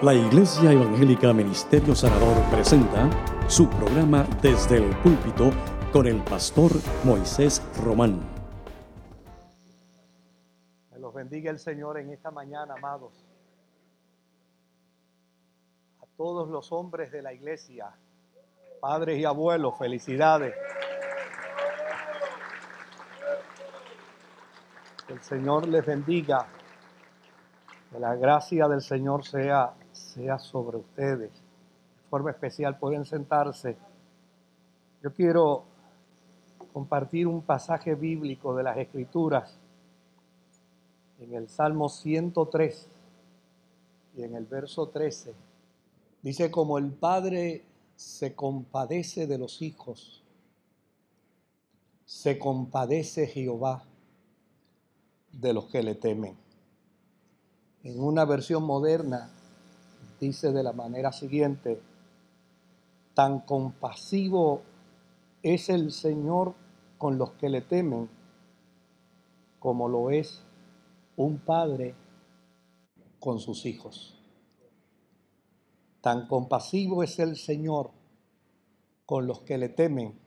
La Iglesia Evangélica Ministerio Sanador presenta su programa Desde el Púlpito con el pastor Moisés Román. Que los bendiga el Señor en esta mañana, amados. A todos los hombres de la iglesia, padres y abuelos, felicidades. Que el Señor les bendiga. Que la gracia del Señor sea, sea sobre ustedes. De forma especial pueden sentarse. Yo quiero compartir un pasaje bíblico de las Escrituras en el Salmo 103 y en el verso 13. Dice, como el Padre se compadece de los hijos, se compadece Jehová de los que le temen. En una versión moderna dice de la manera siguiente, tan compasivo es el Señor con los que le temen, como lo es un padre con sus hijos. Tan compasivo es el Señor con los que le temen,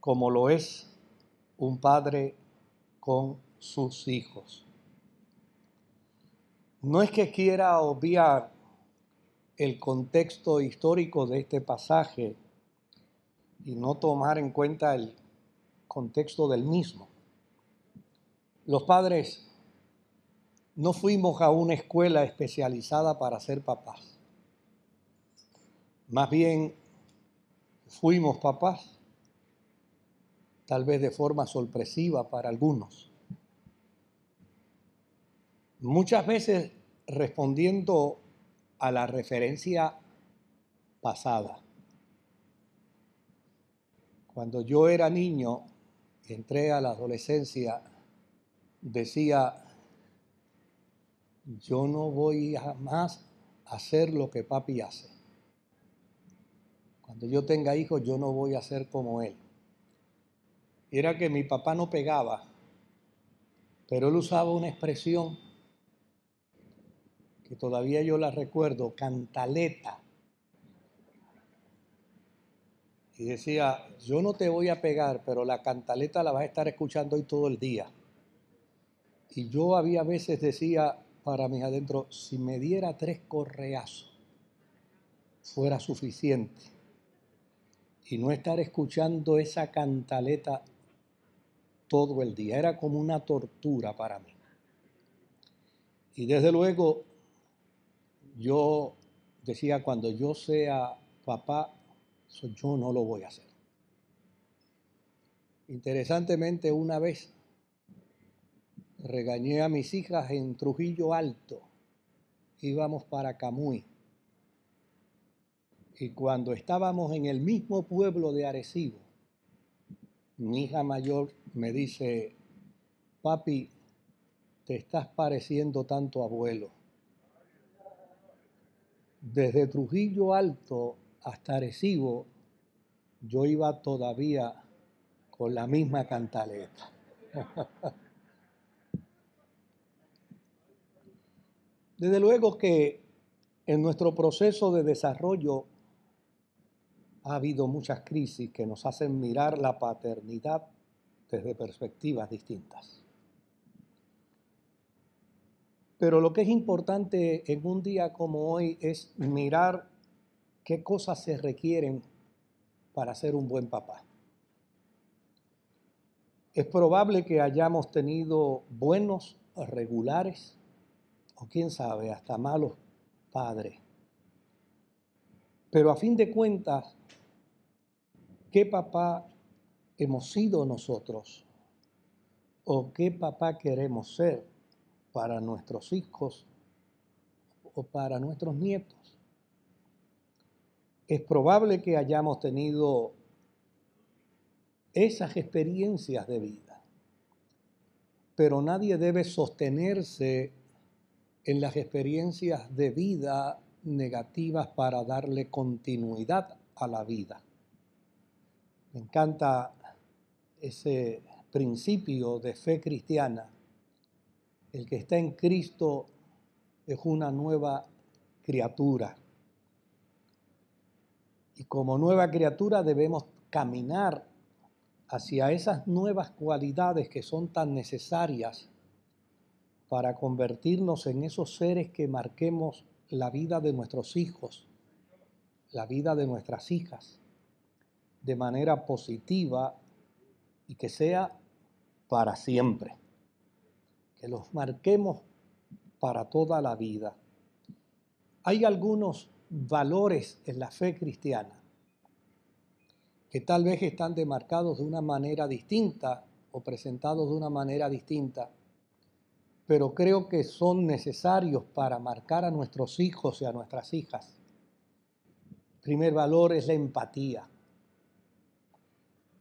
como lo es un padre con sus hijos. No es que quiera obviar el contexto histórico de este pasaje y no tomar en cuenta el contexto del mismo. Los padres no fuimos a una escuela especializada para ser papás. Más bien fuimos papás, tal vez de forma sorpresiva para algunos. Muchas veces respondiendo a la referencia pasada. Cuando yo era niño, entré a la adolescencia, decía, yo no voy jamás a hacer lo que papi hace. Cuando yo tenga hijos, yo no voy a ser como él. era que mi papá no pegaba, pero él usaba una expresión todavía yo la recuerdo, cantaleta. Y decía, yo no te voy a pegar, pero la cantaleta la vas a estar escuchando hoy todo el día. Y yo había veces decía para mis adentro, si me diera tres correazos, fuera suficiente. Y no estar escuchando esa cantaleta todo el día. Era como una tortura para mí. Y desde luego yo decía, cuando yo sea papá, yo no lo voy a hacer. Interesantemente, una vez regañé a mis hijas en Trujillo Alto, íbamos para Camuy. Y cuando estábamos en el mismo pueblo de Arecibo, mi hija mayor me dice, papi, te estás pareciendo tanto abuelo desde Trujillo Alto hasta Arecibo, yo iba todavía con la misma cantaleta. Desde luego que en nuestro proceso de desarrollo ha habido muchas crisis que nos hacen mirar la paternidad desde perspectivas distintas. Pero lo que es importante en un día como hoy es mirar qué cosas se requieren para ser un buen papá. Es probable que hayamos tenido buenos, regulares, o quién sabe, hasta malos padres. Pero a fin de cuentas, ¿qué papá hemos sido nosotros? ¿O qué papá queremos ser? Para nuestros hijos o para nuestros nietos. Es probable que hayamos tenido esas experiencias de vida, pero nadie debe sostenerse en las experiencias de vida negativas para darle continuidad a la vida. Me encanta ese principio de fe cristiana el que está en Cristo es una nueva criatura. Y como nueva criatura debemos caminar hacia esas nuevas cualidades que son tan necesarias para convertirnos en esos seres que marquemos la vida de nuestros hijos, la vida de nuestras hijas, de manera positiva y que sea para siempre. Que los marquemos para toda la vida. Hay algunos valores en la fe cristiana que tal vez están demarcados de una manera distinta o presentados de una manera distinta, pero creo que son necesarios para marcar a nuestros hijos y a nuestras hijas. primer valor es la empatía.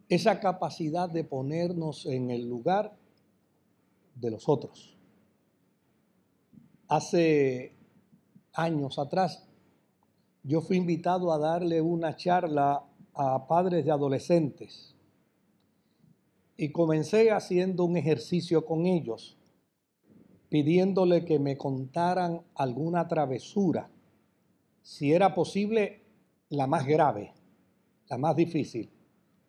Esa capacidad de ponernos en el lugar de los otros. Hace años atrás yo fui invitado a darle una charla a padres de adolescentes y comencé haciendo un ejercicio con ellos, pidiéndole que me contaran alguna travesura, si era posible la más grave, la más difícil,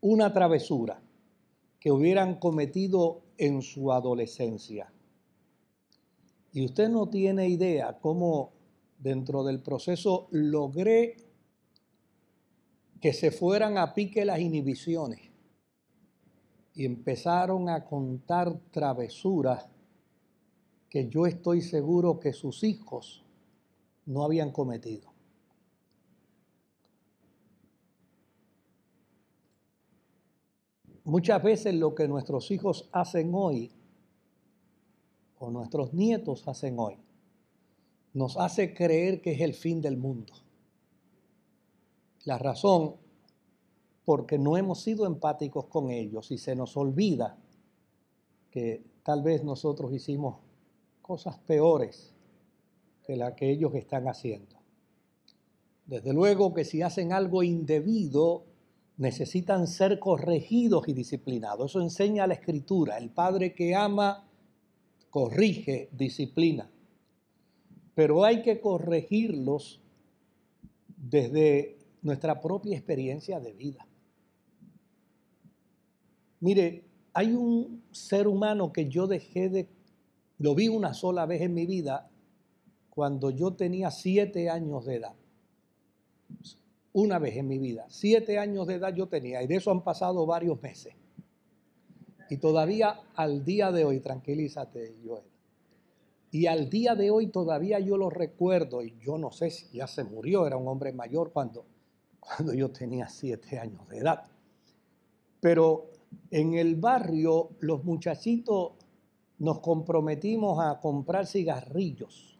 una travesura que hubieran cometido en su adolescencia. Y usted no tiene idea cómo dentro del proceso logré que se fueran a pique las inhibiciones y empezaron a contar travesuras que yo estoy seguro que sus hijos no habían cometido. Muchas veces lo que nuestros hijos hacen hoy o nuestros nietos hacen hoy nos hace creer que es el fin del mundo. La razón, porque no hemos sido empáticos con ellos y se nos olvida que tal vez nosotros hicimos cosas peores que las que ellos están haciendo. Desde luego que si hacen algo indebido, necesitan ser corregidos y disciplinados. Eso enseña la escritura. El padre que ama, corrige, disciplina. Pero hay que corregirlos desde nuestra propia experiencia de vida. Mire, hay un ser humano que yo dejé de, lo vi una sola vez en mi vida cuando yo tenía siete años de edad. Una vez en mi vida. Siete años de edad yo tenía y de eso han pasado varios meses. Y todavía al día de hoy, tranquilízate, Joel. Y al día de hoy todavía yo lo recuerdo y yo no sé si ya se murió, era un hombre mayor cuando cuando yo tenía siete años de edad. Pero en el barrio los muchachitos nos comprometimos a comprar cigarrillos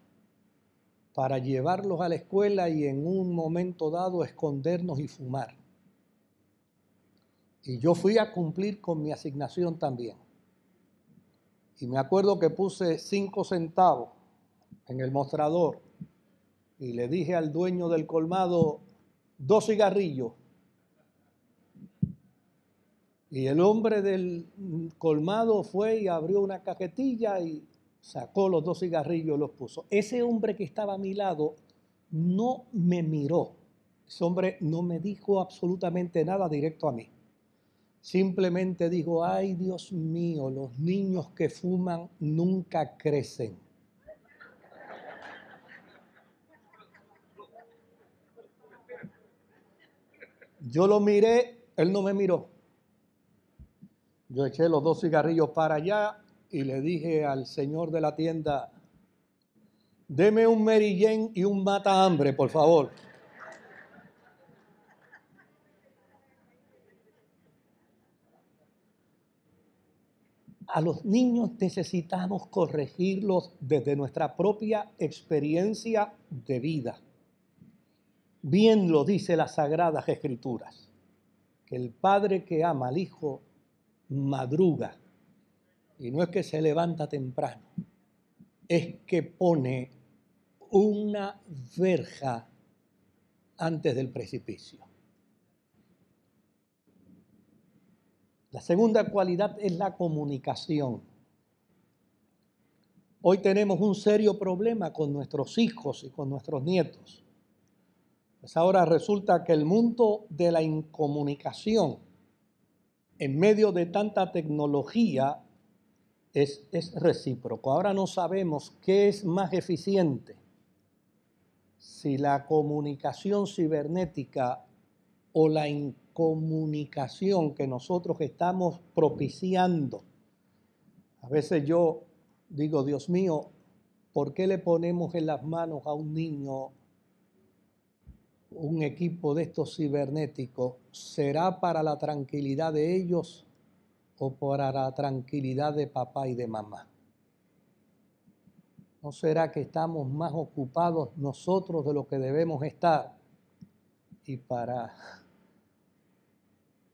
para llevarlos a la escuela y en un momento dado escondernos y fumar. Y yo fui a cumplir con mi asignación también. Y me acuerdo que puse cinco centavos en el mostrador y le dije al dueño del colmado, dos cigarrillos. Y el hombre del colmado fue y abrió una cajetilla y sacó los dos cigarrillos y los puso. Ese hombre que estaba a mi lado no me miró. Ese hombre no me dijo absolutamente nada directo a mí. Simplemente dijo, ay Dios mío, los niños que fuman nunca crecen. Yo lo miré, él no me miró. Yo eché los dos cigarrillos para allá y le dije al señor de la tienda, deme un Mary y un mata hambre, por favor. A los niños necesitamos corregirlos desde nuestra propia experiencia de vida. Bien lo dice las sagradas escrituras, que el padre que ama al hijo madruga. Y no es que se levanta temprano, es que pone una verja antes del precipicio. La segunda cualidad es la comunicación. Hoy tenemos un serio problema con nuestros hijos y con nuestros nietos. Pues ahora resulta que el mundo de la incomunicación, en medio de tanta tecnología, es, es recíproco. Ahora no sabemos qué es más eficiente, si la comunicación cibernética o la incomunicación que nosotros estamos propiciando. A veces yo digo, Dios mío, ¿por qué le ponemos en las manos a un niño un equipo de estos cibernéticos? ¿Será para la tranquilidad de ellos o para la tranquilidad de papá y de mamá? ¿No será que estamos más ocupados nosotros de lo que debemos estar? Y para,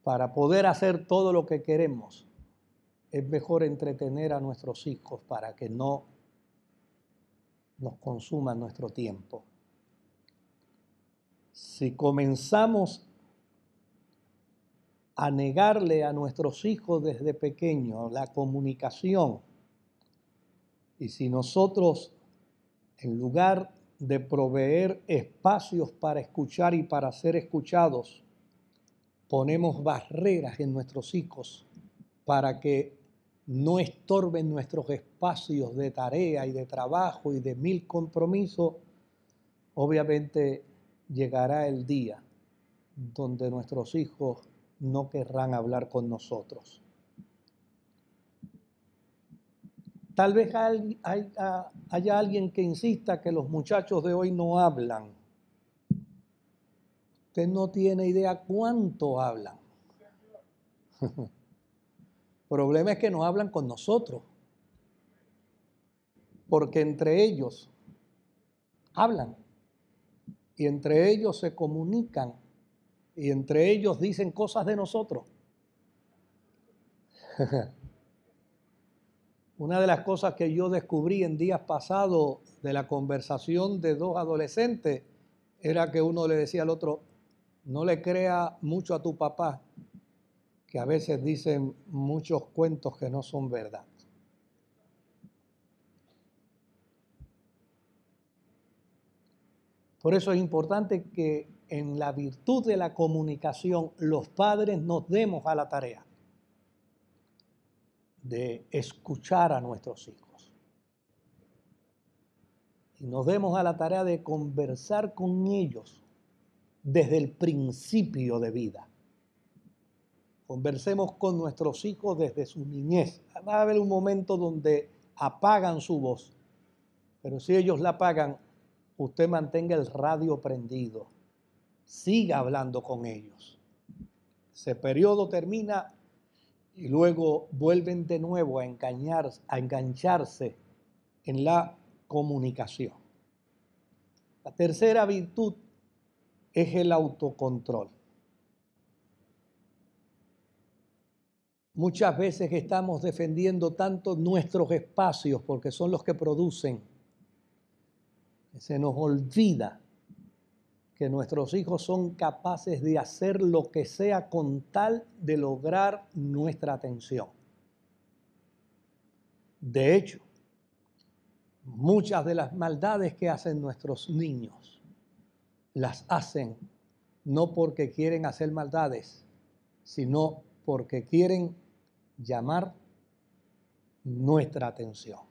para poder hacer todo lo que queremos, es mejor entretener a nuestros hijos para que no nos consuman nuestro tiempo. Si comenzamos a negarle a nuestros hijos desde pequeños la comunicación, y si nosotros, en lugar de proveer espacios para escuchar y para ser escuchados, ponemos barreras en nuestros hijos para que no estorben nuestros espacios de tarea y de trabajo y de mil compromisos, obviamente llegará el día donde nuestros hijos no querrán hablar con nosotros. Tal vez haya alguien que insista que los muchachos de hoy no hablan. Usted no tiene idea cuánto hablan. problema es que no hablan con nosotros. Porque entre ellos hablan. Y entre ellos se comunican. Y entre ellos dicen cosas de nosotros. Una de las cosas que yo descubrí en días pasados de la conversación de dos adolescentes era que uno le decía al otro, no le crea mucho a tu papá, que a veces dicen muchos cuentos que no son verdad. Por eso es importante que en la virtud de la comunicación los padres nos demos a la tarea de escuchar a nuestros hijos. Y nos demos a la tarea de conversar con ellos desde el principio de vida. Conversemos con nuestros hijos desde su niñez. Va a haber un momento donde apagan su voz, pero si ellos la apagan, usted mantenga el radio prendido. Siga hablando con ellos. Ese periodo termina y luego vuelven de nuevo a, engañar, a engancharse en la comunicación. La tercera virtud es el autocontrol. Muchas veces estamos defendiendo tanto nuestros espacios porque son los que producen. Se nos olvida que nuestros hijos son capaces de hacer lo que sea con tal de lograr nuestra atención. De hecho, muchas de las maldades que hacen nuestros niños las hacen no porque quieren hacer maldades, sino porque quieren llamar nuestra atención.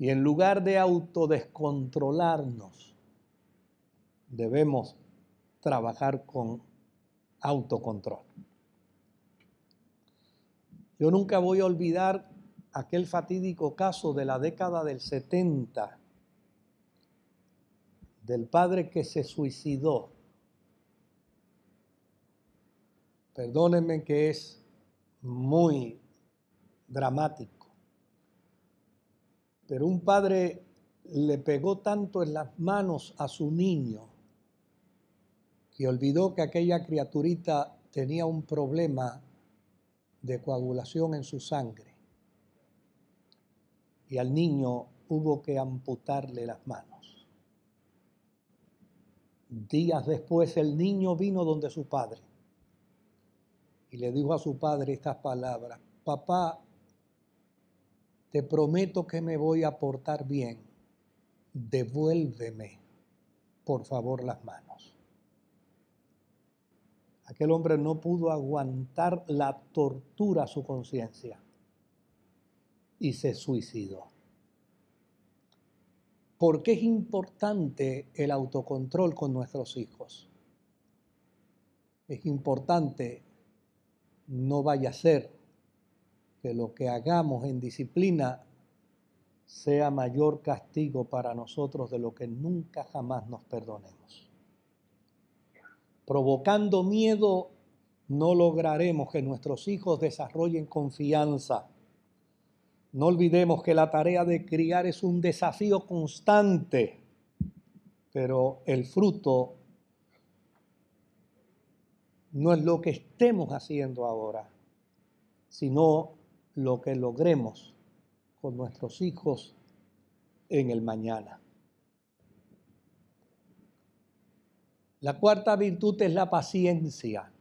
Y en lugar de autodescontrolarnos, debemos trabajar con autocontrol. Yo nunca voy a olvidar aquel fatídico caso de la década del 70 del padre que se suicidó Perdónenme que es muy dramático, pero un padre le pegó tanto en las manos a su niño que olvidó que aquella criaturita tenía un problema de coagulación en su sangre. Y al niño hubo que amputarle las manos. Días después el niño vino donde su padre y le dijo a su padre estas palabras, papá, te prometo que me voy a portar bien, devuélveme, por favor, las manos. Aquel hombre no pudo aguantar la tortura a su conciencia y se suicidó. ¿Por qué es importante el autocontrol con nuestros hijos? Es importante, no vaya a ser que lo que hagamos en disciplina sea mayor castigo para nosotros de lo que nunca jamás nos perdonemos. Provocando miedo no lograremos que nuestros hijos desarrollen confianza. No olvidemos que la tarea de criar es un desafío constante, pero el fruto no es lo que estemos haciendo ahora, sino lo que logremos con nuestros hijos en el mañana. La cuarta virtud es la paciencia.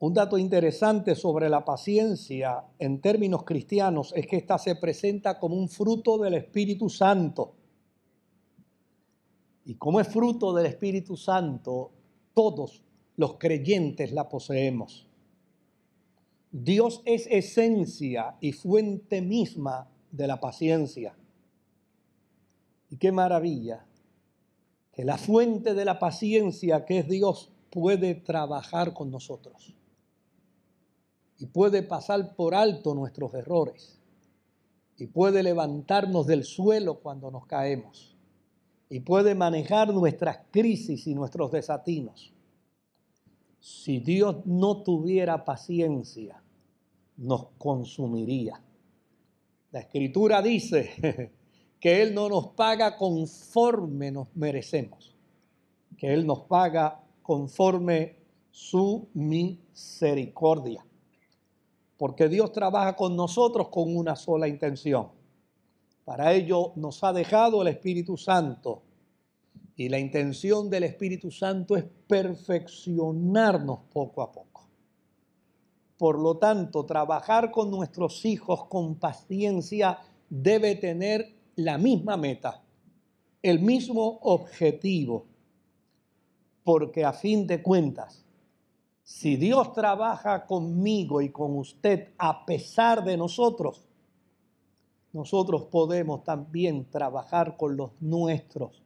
Un dato interesante sobre la paciencia en términos cristianos es que ésta se presenta como un fruto del Espíritu Santo. Y como es fruto del Espíritu Santo, todos los creyentes la poseemos. Dios es esencia y fuente misma de la paciencia. Y qué maravilla que la fuente de la paciencia que es Dios puede trabajar con nosotros y puede pasar por alto nuestros errores y puede levantarnos del suelo cuando nos caemos y puede manejar nuestras crisis y nuestros desatinos si Dios no tuviera paciencia, nos consumiría. La escritura dice que Él no nos paga conforme nos merecemos, que Él nos paga conforme su misericordia. Porque Dios trabaja con nosotros con una sola intención. Para ello nos ha dejado el Espíritu Santo y la intención del Espíritu Santo es perfeccionarnos poco a poco. Por lo tanto, trabajar con nuestros hijos con paciencia debe tener la misma meta, el mismo objetivo. Porque a fin de cuentas, si Dios trabaja conmigo y con usted a pesar de nosotros, nosotros podemos también trabajar con los nuestros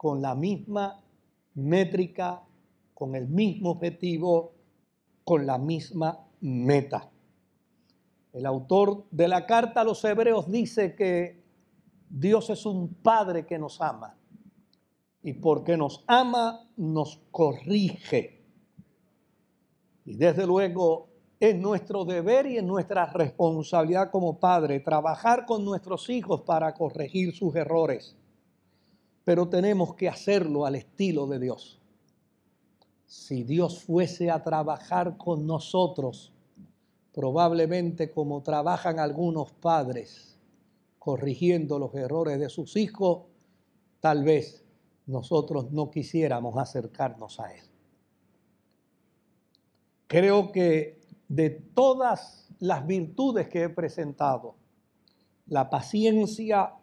con la misma métrica, con el mismo objetivo, con la misma meta. El autor de la carta a los hebreos dice que Dios es un Padre que nos ama y porque nos ama nos corrige. Y desde luego es nuestro deber y es nuestra responsabilidad como padre trabajar con nuestros hijos para corregir sus errores pero tenemos que hacerlo al estilo de Dios. Si Dios fuese a trabajar con nosotros, probablemente como trabajan algunos padres corrigiendo los errores de sus hijos, tal vez nosotros no quisiéramos acercarnos a Él. Creo que de todas las virtudes que he presentado, la paciencia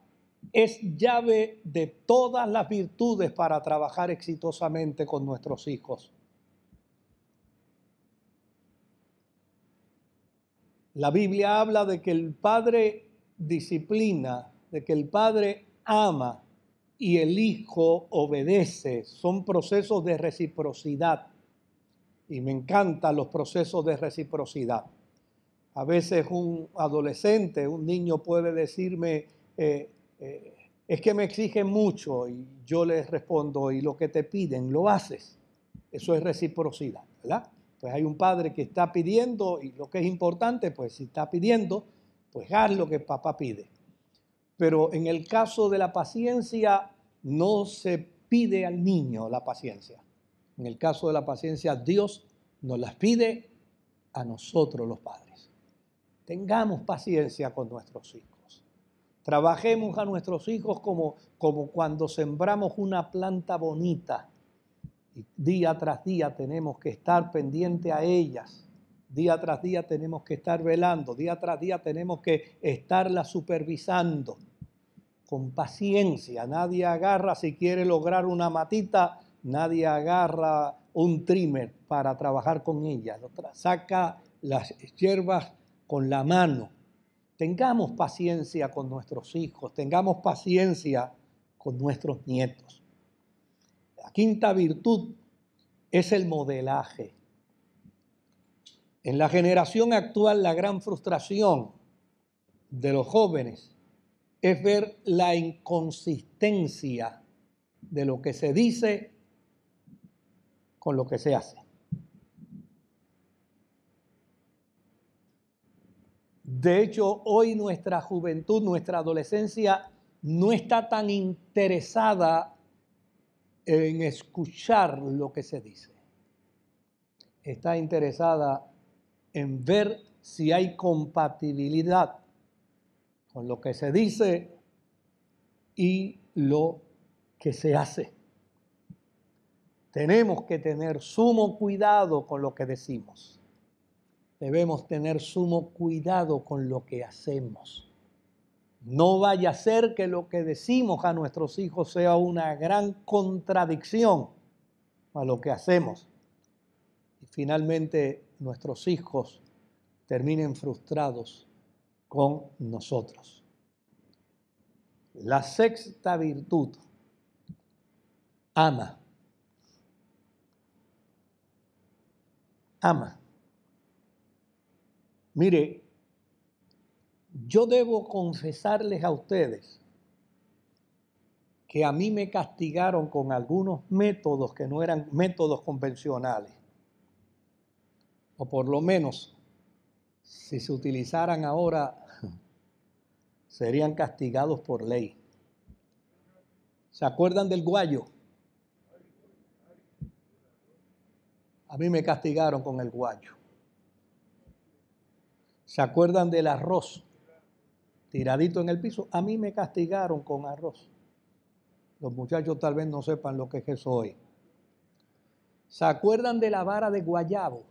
es llave de todas las virtudes para trabajar exitosamente con nuestros hijos. La Biblia habla de que el Padre disciplina, de que el Padre ama y el Hijo obedece. Son procesos de reciprocidad. Y me encantan los procesos de reciprocidad. A veces un adolescente, un niño puede decirme, eh, eh, es que me exigen mucho y yo les respondo, y lo que te piden, lo haces. Eso es reciprocidad, ¿verdad? Pues hay un padre que está pidiendo y lo que es importante, pues si está pidiendo, pues haz lo que papá pide. Pero en el caso de la paciencia, no se pide al niño la paciencia. En el caso de la paciencia, Dios nos las pide a nosotros los padres. Tengamos paciencia con nuestros hijos. Trabajemos a nuestros hijos como, como cuando sembramos una planta bonita. Y día tras día tenemos que estar pendiente a ellas Día tras día tenemos que estar velando, día tras día tenemos que estarla supervisando con paciencia. Nadie agarra si quiere lograr una matita, nadie agarra un trimmer para trabajar con ella. Saca las hierbas con la mano. Tengamos paciencia con nuestros hijos, tengamos paciencia con nuestros nietos. La quinta virtud es el modelaje. En la generación actual la gran frustración de los jóvenes es ver la inconsistencia de lo que se dice con lo que se hace. De hecho, hoy nuestra juventud, nuestra adolescencia no está tan interesada en escuchar lo que se dice. Está interesada en ver si hay compatibilidad con lo que se dice y lo que se hace. Tenemos que tener sumo cuidado con lo que decimos debemos tener sumo cuidado con lo que hacemos. No vaya a ser que lo que decimos a nuestros hijos sea una gran contradicción a lo que hacemos. Y finalmente nuestros hijos terminen frustrados con nosotros. La sexta virtud, ama. Ama. Mire, yo debo confesarles a ustedes que a mí me castigaron con algunos métodos que no eran métodos convencionales. O por lo menos, si se utilizaran ahora, serían castigados por ley. ¿Se acuerdan del guayo? A mí me castigaron con el guayo. ¿Se acuerdan del arroz tiradito en el piso? A mí me castigaron con arroz. Los muchachos tal vez no sepan lo que es eso hoy. ¿Se acuerdan de la vara de guayabo?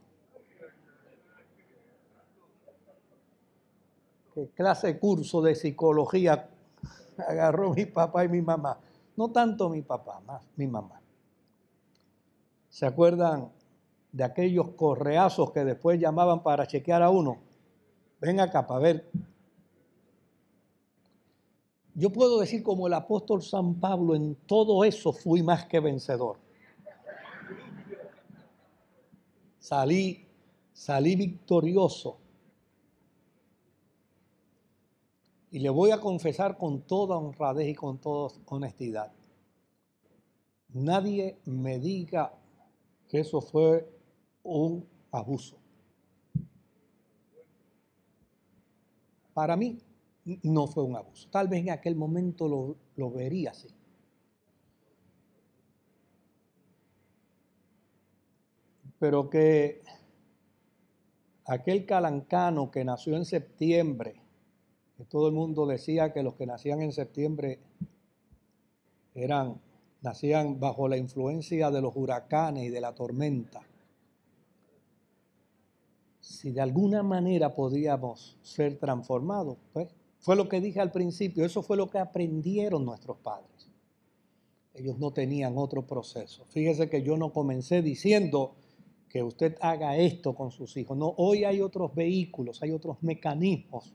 ¿Qué clase de curso de psicología agarró mi papá y mi mamá? No tanto mi papá, más mi mamá. ¿Se acuerdan de aquellos correazos que después llamaban para chequear a uno? Ven acá para ver. Yo puedo decir como el apóstol San Pablo, en todo eso fui más que vencedor. Salí, salí victorioso. Y le voy a confesar con toda honradez y con toda honestidad. Nadie me diga que eso fue un abuso. Para mí no fue un abuso. Tal vez en aquel momento lo, vería así. Pero que aquel calancano que nació en septiembre, que todo el mundo decía que los que nacían en septiembre eran, nacían bajo la influencia de los huracanes y de la tormenta si de alguna manera podíamos ser transformados, pues fue lo que dije al principio, eso fue lo que aprendieron nuestros padres. Ellos no tenían otro proceso. Fíjese que yo no comencé diciendo que usted haga esto con sus hijos. No, hoy hay otros vehículos, hay otros mecanismos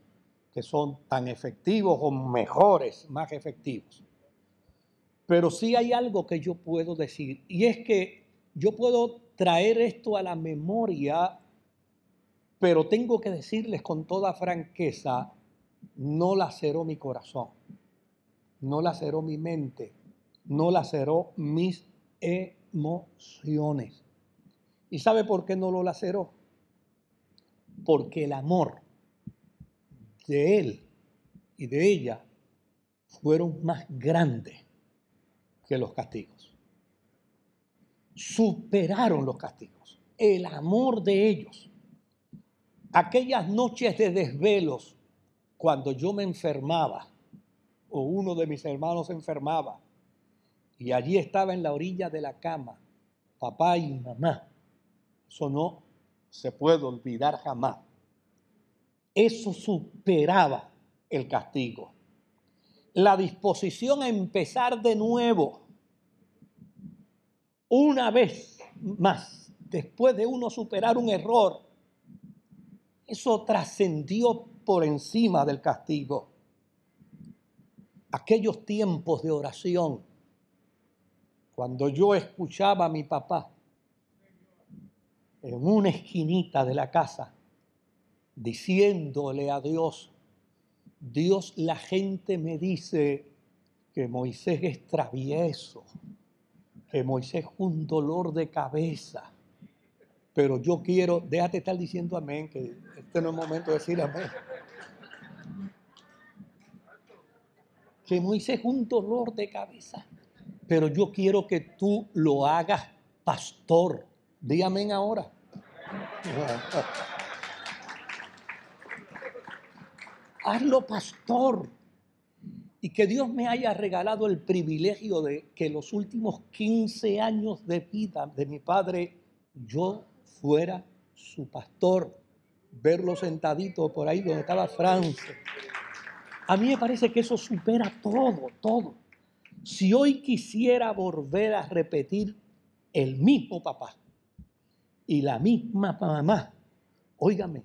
que son tan efectivos o mejores, más efectivos. Pero sí hay algo que yo puedo decir, y es que yo puedo traer esto a la memoria pero tengo que decirles con toda franqueza, no laceró mi corazón, no laceró mi mente, no laceró mis emociones. ¿Y sabe por qué no lo laceró? Porque el amor de él y de ella fueron más grandes que los castigos. Superaron los castigos. El amor de ellos aquellas noches de desvelos, cuando yo me enfermaba o uno de mis hermanos enfermaba y allí estaba en la orilla de la cama, papá y mamá, eso no, se puede olvidar jamás. Eso superaba el castigo. La disposición a empezar de nuevo, una vez más, después de uno superar un error, eso trascendió por encima del castigo. Aquellos tiempos de oración, cuando yo escuchaba a mi papá en una esquinita de la casa, diciéndole a Dios, Dios, la gente me dice que Moisés es travieso, que Moisés es un dolor de cabeza, pero yo quiero, déjate estar diciendo amén, que este no es momento de decir amén. Que Moisés un dolor de cabeza, pero yo quiero que tú lo hagas pastor. Dí amén ahora. Hazlo pastor. Y que Dios me haya regalado el privilegio de que los últimos 15 años de vida de mi padre, yo fuera su pastor. Verlo sentadito por ahí donde estaba Francia. A mí me parece que eso supera todo, todo. Si hoy quisiera volver a repetir el mismo papá y la misma mamá, óigame,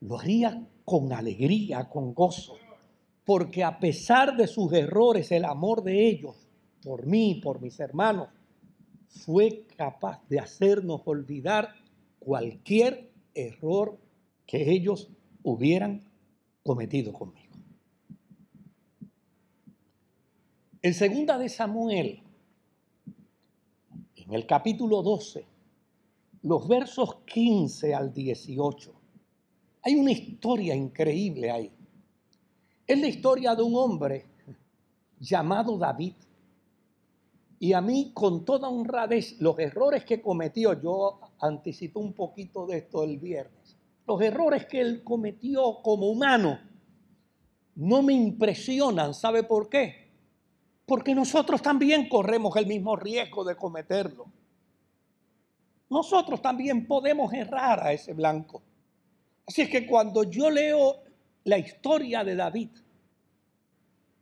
lo haría con alegría, con gozo, porque a pesar de sus errores, el amor de ellos por mí, por mis hermanos, fue capaz de hacernos olvidar cualquier error que ellos hubieran cometido conmigo. En segunda de Samuel, en el capítulo 12, los versos 15 al 18, hay una historia increíble ahí. Es la historia de un hombre llamado David. Y a mí, con toda honradez, los errores que cometió, yo anticipé un poquito de esto el viernes, los errores que él cometió como humano no me impresionan. ¿Sabe por qué? Porque nosotros también corremos el mismo riesgo de cometerlo. Nosotros también podemos errar a ese blanco. Así es que cuando yo leo la historia de David,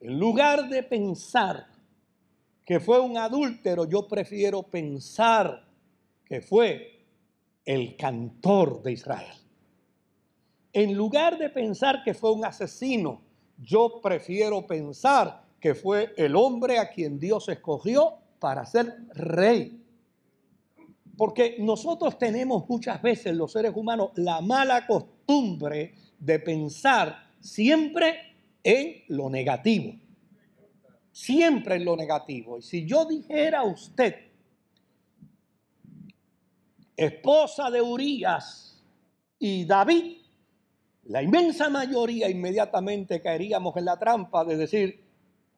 en lugar de pensar que fue un adúltero, yo prefiero pensar que fue el cantor de Israel. En lugar de pensar que fue un asesino, yo prefiero pensar que fue el hombre a quien Dios escogió para ser rey porque nosotros tenemos muchas veces, los seres humanos, la mala costumbre de pensar siempre en lo negativo. Siempre en lo negativo. Y si yo dijera a usted, esposa de Urias y David, la inmensa mayoría inmediatamente caeríamos en la trampa de decir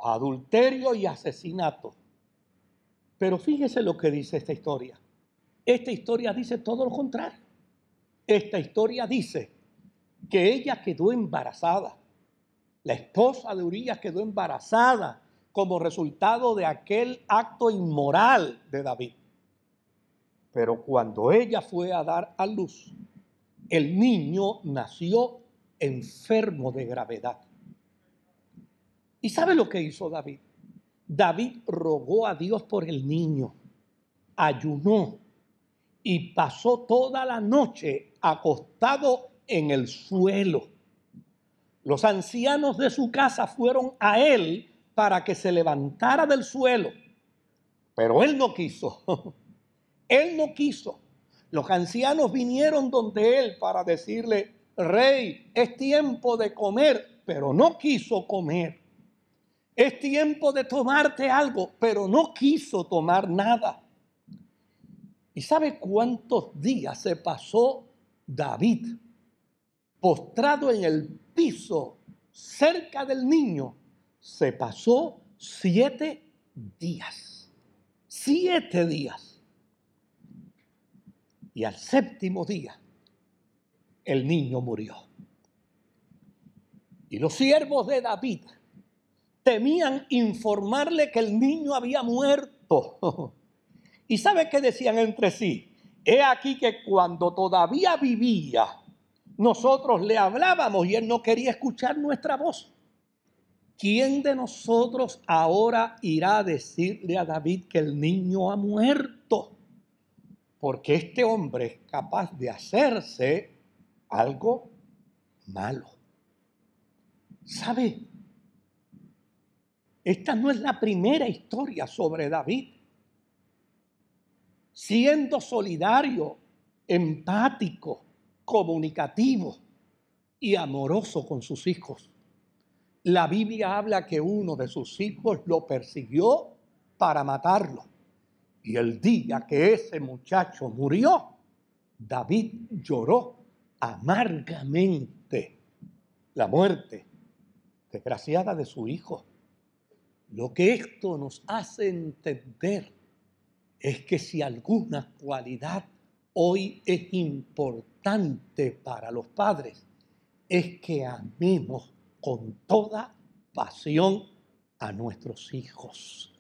adulterio y asesinato. Pero fíjese lo que dice esta historia. Esta historia dice todo lo contrario. Esta historia dice que ella quedó embarazada. La esposa de Urias quedó embarazada como resultado de aquel acto inmoral de David. Pero cuando ella fue a dar a luz, el niño nació enfermo de gravedad. ¿Y sabe lo que hizo David? David rogó a Dios por el niño, ayunó, y pasó toda la noche acostado en el suelo. Los ancianos de su casa fueron a él para que se levantara del suelo, pero él no quiso. él no quiso. Los ancianos vinieron donde él para decirle, rey, es tiempo de comer, pero no quiso comer. Es tiempo de tomarte algo, pero no quiso tomar nada. ¿Y sabe cuántos días se pasó David postrado en el piso cerca del niño? Se pasó siete días. Siete días. Y al séptimo día, el niño murió. Y los siervos de David temían informarle que el niño había muerto. ¿Y sabe qué decían entre sí? He aquí que cuando todavía vivía, nosotros le hablábamos y él no quería escuchar nuestra voz. ¿Quién de nosotros ahora irá a decirle a David que el niño ha muerto? Porque este hombre es capaz de hacerse algo malo. ¿Sabe? Esta no es la primera historia sobre David. Siendo solidario, empático, comunicativo y amoroso con sus hijos. La Biblia habla que uno de sus hijos lo persiguió para matarlo. Y el día que ese muchacho murió, David lloró amargamente la muerte desgraciada de su hijo. Lo que esto nos hace entender es que si alguna cualidad hoy es importante para los padres, es que amemos con toda pasión a nuestros hijos,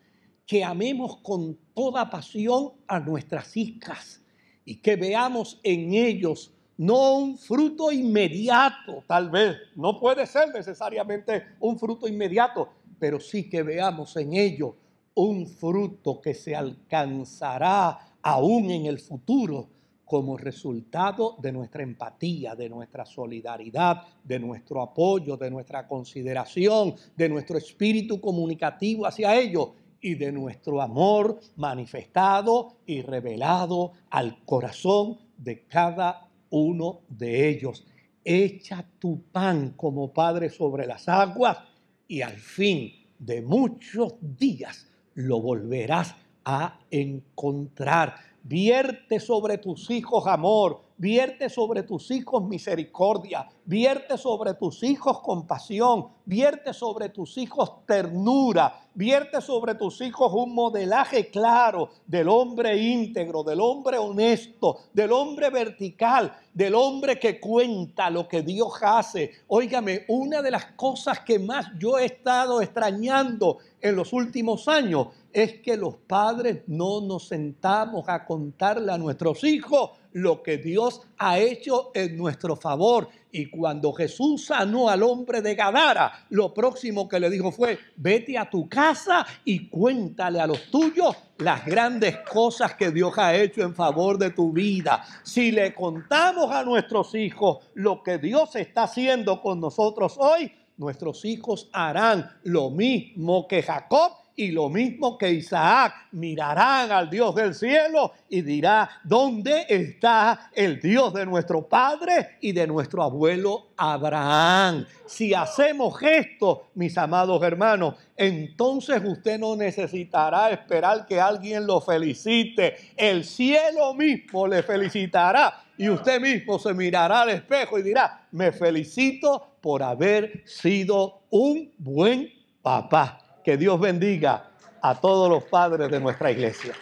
que amemos con toda pasión a nuestras hijas y que veamos en ellos no un fruto inmediato, tal vez, no puede ser necesariamente un fruto inmediato, pero sí que veamos en ello un fruto que se alcanzará aún en el futuro como resultado de nuestra empatía, de nuestra solidaridad, de nuestro apoyo, de nuestra consideración, de nuestro espíritu comunicativo hacia ellos y de nuestro amor manifestado y revelado al corazón de cada uno de ellos. Echa tu pan como Padre sobre las aguas y al fin de muchos días lo volverás a encontrar. Vierte sobre tus hijos amor, vierte sobre tus hijos misericordia, vierte sobre tus hijos compasión, vierte sobre tus hijos ternura, vierte sobre tus hijos un modelaje claro del hombre íntegro, del hombre honesto, del hombre vertical, del hombre que cuenta lo que Dios hace. Óigame, una de las cosas que más yo he estado extrañando en los últimos años es que los padres no nos sentamos a contarle a nuestros hijos lo que Dios ha hecho en nuestro favor. Y cuando Jesús sanó al hombre de Gadara, lo próximo que le dijo fue, vete a tu casa y cuéntale a los tuyos las grandes cosas que Dios ha hecho en favor de tu vida. Si le contamos a nuestros hijos lo que Dios está haciendo con nosotros hoy, nuestros hijos harán lo mismo que Jacob y lo mismo que Isaac, mirarán al Dios del cielo y dirá, ¿dónde está el Dios de nuestro padre y de nuestro abuelo Abraham? Si hacemos esto, mis amados hermanos, entonces usted no necesitará esperar que alguien lo felicite. El cielo mismo le felicitará y usted mismo se mirará al espejo y dirá, me felicito por haber sido un buen papá. Que Dios bendiga a todos los padres de nuestra iglesia.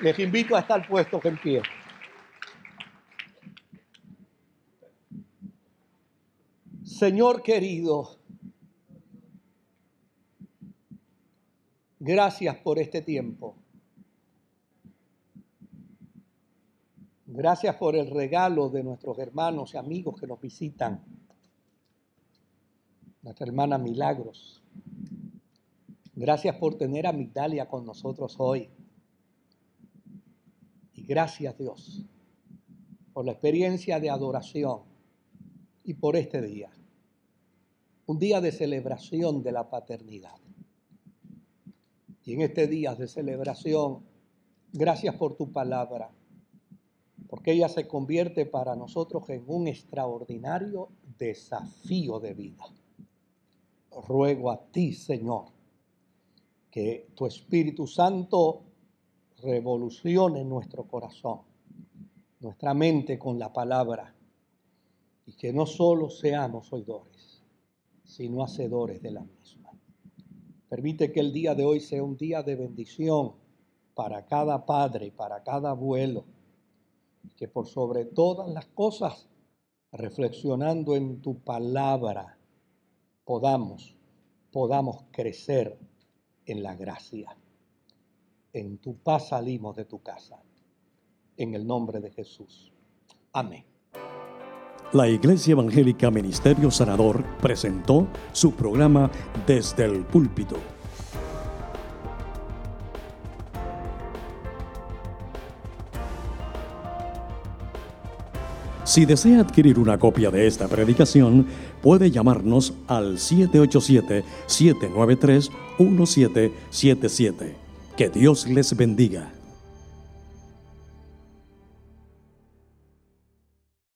Les invito a estar puestos en pie. Señor querido, gracias por este tiempo. Gracias por el regalo de nuestros hermanos y amigos que nos visitan. Nuestra hermana Milagros. Gracias por tener a Migdalia con nosotros hoy. Y gracias Dios por la experiencia de adoración y por este día. Un día de celebración de la paternidad. Y en este día de celebración, gracias por tu palabra, porque ella se convierte para nosotros en un extraordinario desafío de vida. Ruego a ti, Señor, que tu Espíritu Santo revolucione nuestro corazón, nuestra mente con la palabra, y que no solo seamos oidores, sino hacedores de la misma. Permite que el día de hoy sea un día de bendición para cada padre, para cada abuelo, que por sobre todas las cosas, reflexionando en tu palabra, podamos, podamos crecer en la gracia. En tu paz salimos de tu casa. en el nombre de Jesús. Amén. La Iglesia Evangélica Ministerio Sanador presentó su programa Desde el Púlpito. Si desea adquirir una copia de esta predicación, puede llamarnos al 787-793-1777. Que Dios les bendiga.